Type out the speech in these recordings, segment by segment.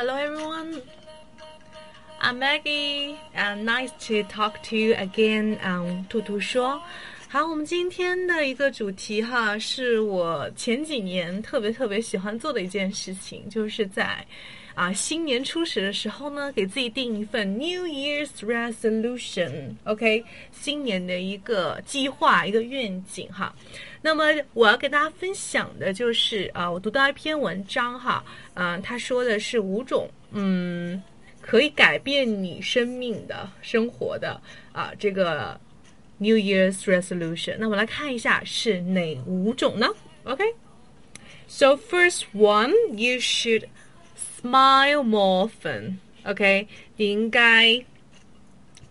Hello everyone. I'm Maggie, and uh, nice to talk to you again on um, Tutu Show. 好，我们今天的一个主题哈，是我前几年特别特别喜欢做的一件事情，就是在啊新年初始的时候呢，给自己定一份 New Year's Resolution，OK，、新年的一个计划、一个愿景哈。那么我要跟大家分享的就是啊，我读到一篇文章哈，嗯、他说的是五种嗯可以改变你生命的生活的啊这个 New Year's Resolution。那我们来看一下是哪五种呢？OK，so、first one you should smile more often。OK，你应该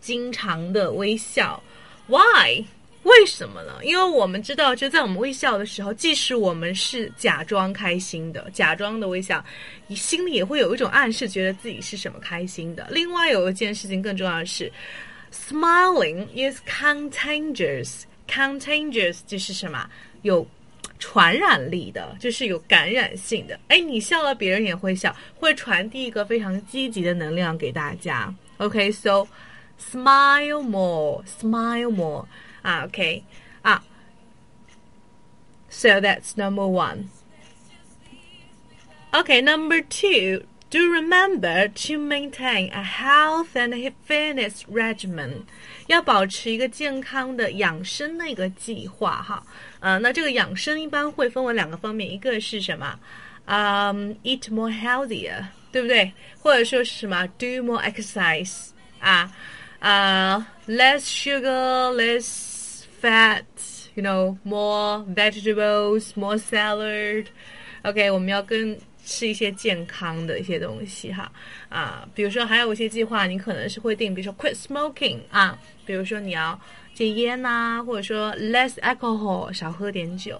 经常的微笑。Why？为什么呢？因为我们知道，就在我们微笑的时候，即使我们是假装开心的，假装的微笑，你心里也会有一种暗示，觉得自己是什么开心的。另外有一件事情更重要的是 ，smiling is contagious。contagious 就是什么？有传染力的，就是有感染性的。哎，你笑了，别人也会笑，会传递一个非常积极的能量给大家。OK，so、smile more，smile more。啊，OK，啊，so that's number one. Okay, number two. Do remember to maintain a health and fitness regimen. 要保持一个健康的养生的一个计划哈。呃，那这个养生一般会分为两个方面，一个是什么？嗯、um,，eat more healthier，对不对？或者说是什么？do more exercise 啊。uh, less sugar, less fat, you know, more vegetables, more salad. OK，我们要跟 吃一些健康的一些东西哈啊，比如说还有一些计划，你可能是会定，比如说 quit smoking 啊，比如说你要戒烟呐、或者说 less alcohol 少喝点酒。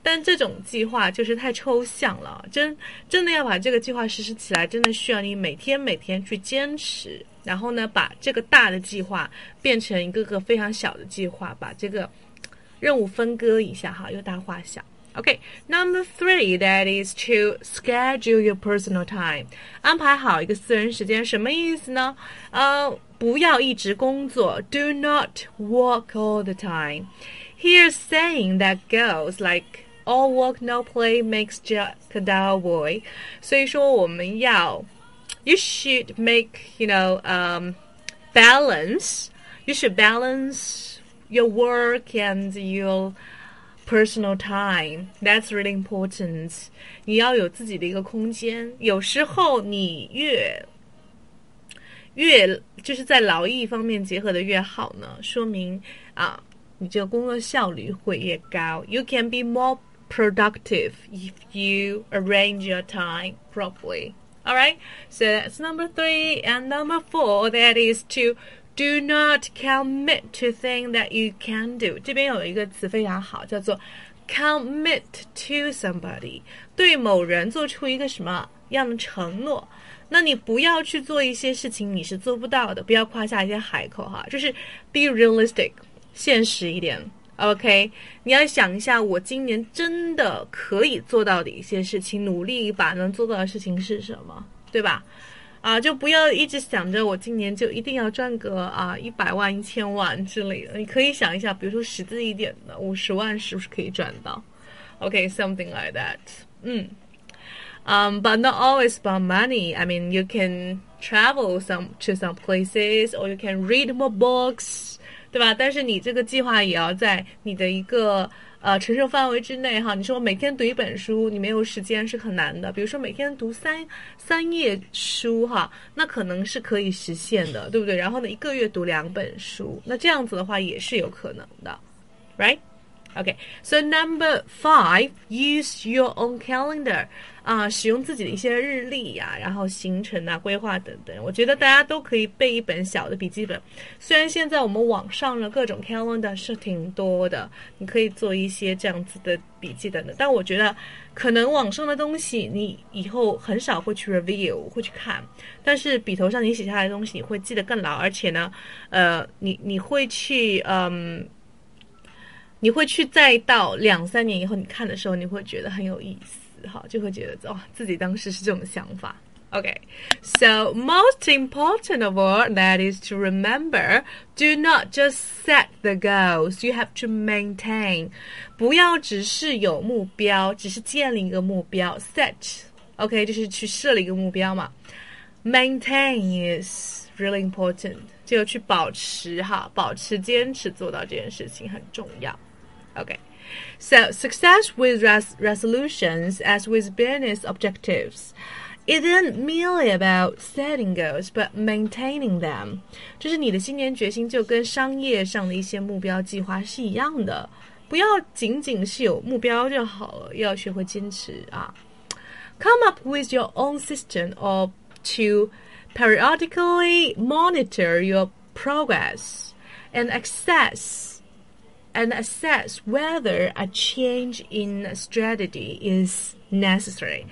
但这种计划就是太抽象了，真真的要把这个计划实施起来，真的需要你每天每天去坚持，然后呢，把这个大的计划变成一个个非常小的计划，把这个任务分割一下哈，由大化小。OK，number、okay, three that is to schedule your personal time，安排好一个私人时间，什么意思呢？呃，不要一直工作，do not work all the time。Here's saying that goes like all work no play makes Jack a dull boy。所以说我们要，you should make you know um balance. You should balance your work and your personal time. That's really important. 你要有自己的一个空间。有时候你越越就是在劳逸方面结合的越好呢，说明啊，你这个工作效率会越高。You can be more productive if you arrange your time properly. All right, so that's number three, and number four that is to do not commit to thing that you can do. 这边有一个词非常好，叫做 commit to somebody，对某人做出一个什么样的承诺。那你不要去做一些事情你是做不到的，不要夸下一些海口哈，就是 be realistic，现实一点。OK，你要想一下，我今年真的可以做到的一些事情，努力一把能做到的事情是什么，对吧？啊，就不要一直想着我今年就一定要赚个啊一百万、一千万之类的。你可以想一下，比如说实际一点的，五十万是不是可以赚到？OK，something、okay, like that。嗯。Um, but not always about money. I mean, you can travel some to some places, or you can read more books. 对吧？但是你这个计划也要在你的一个 呃承受范围之内哈。你说我每天读一本书，你没有时间是很难的。比如说每天读三三页书哈，那可能是可以实现的，对不对？然后呢，一个月读两本书，那这样子的话也是有可能的，right？Okay, so number five, use your own calendar. 啊，使用自己的一些日历呀、然后行程啊、规划等等。我觉得大家都可以备一本小的笔记本。虽然现在我们网上的各种 calendar 是挺多的，你可以做一些这样子的笔记等等。但我觉得可能网上的东西你以后很少会去 review 会去看，但是笔头上你写下来的东西你会记得更牢，而且呢，呃，你你会去嗯。你会去再到两三年以后，你看的时候，你会觉得很有意思，哈，就会觉得哦，自己当时是这种想法。 Okay, so most important of all, that is to remember, do not just set the goals, you have to maintain. 不要只是有目标，只是建立一个目标，set，OK，、就是去设立一个目标嘛。Maintain is really important，就去保持哈，保持坚持做到这件事情很重要。 Okay. So success with res- resolutions as with business objectives isn't merely about setting goals but maintaining them. 就是你的新年决心就跟商业上的一些目标计划是一样的，不要仅仅是有目标就好了，要学会坚持啊。Come up with your own system or to periodically monitor your progress and access and assess whether a change in strategy is necessary.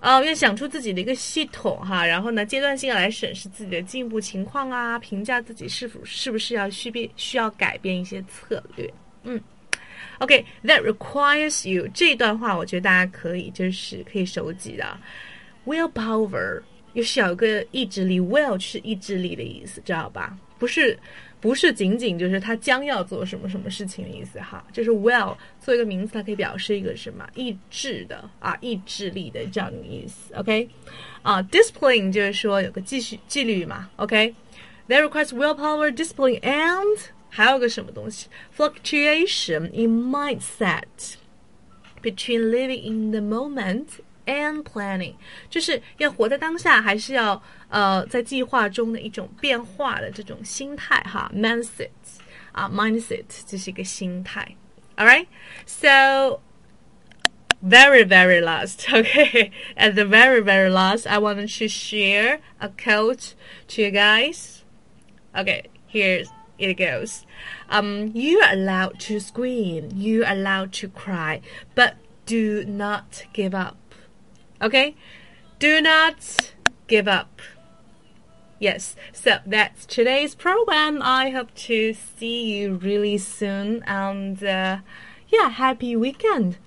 呃，要想出自己的一个系统哈，然后呢，阶段性来审视自己的进步情况啊，评价自己是否是不是要需变需要改变一些策略。嗯，OK，that、okay, requires you 这段话，我觉得大家可以就是可以手记的，willpower 又是有个意志力，will 是意志力的意思，知道吧？不是不是仅仅就是他将要做什么什么事情的意思哈，就是 will 做一个名词，它可以表示一个什么意志的啊，意志力的这样的意思。OK，啊，discipline 就是说有个纪序纪律嘛。OK，that requires willpower, discipline and 还有个什么东西，fluctuation in mindset between living in the moment and planning，就是要活在当下，还是要呃在计划中的一种变化的这种心态哈，mindset 啊，mindset 这是一个心态。All right, so very very last, okay, at the very very last, I wanted to share a quote to you guys. Okay, here's it goes. Um, you are allowed to scream, you are allowed to cry, but do not give up. Okay? Do not give up. Yes, so that's today's program. I hope to see you really soon and uh, yeah, happy weekend.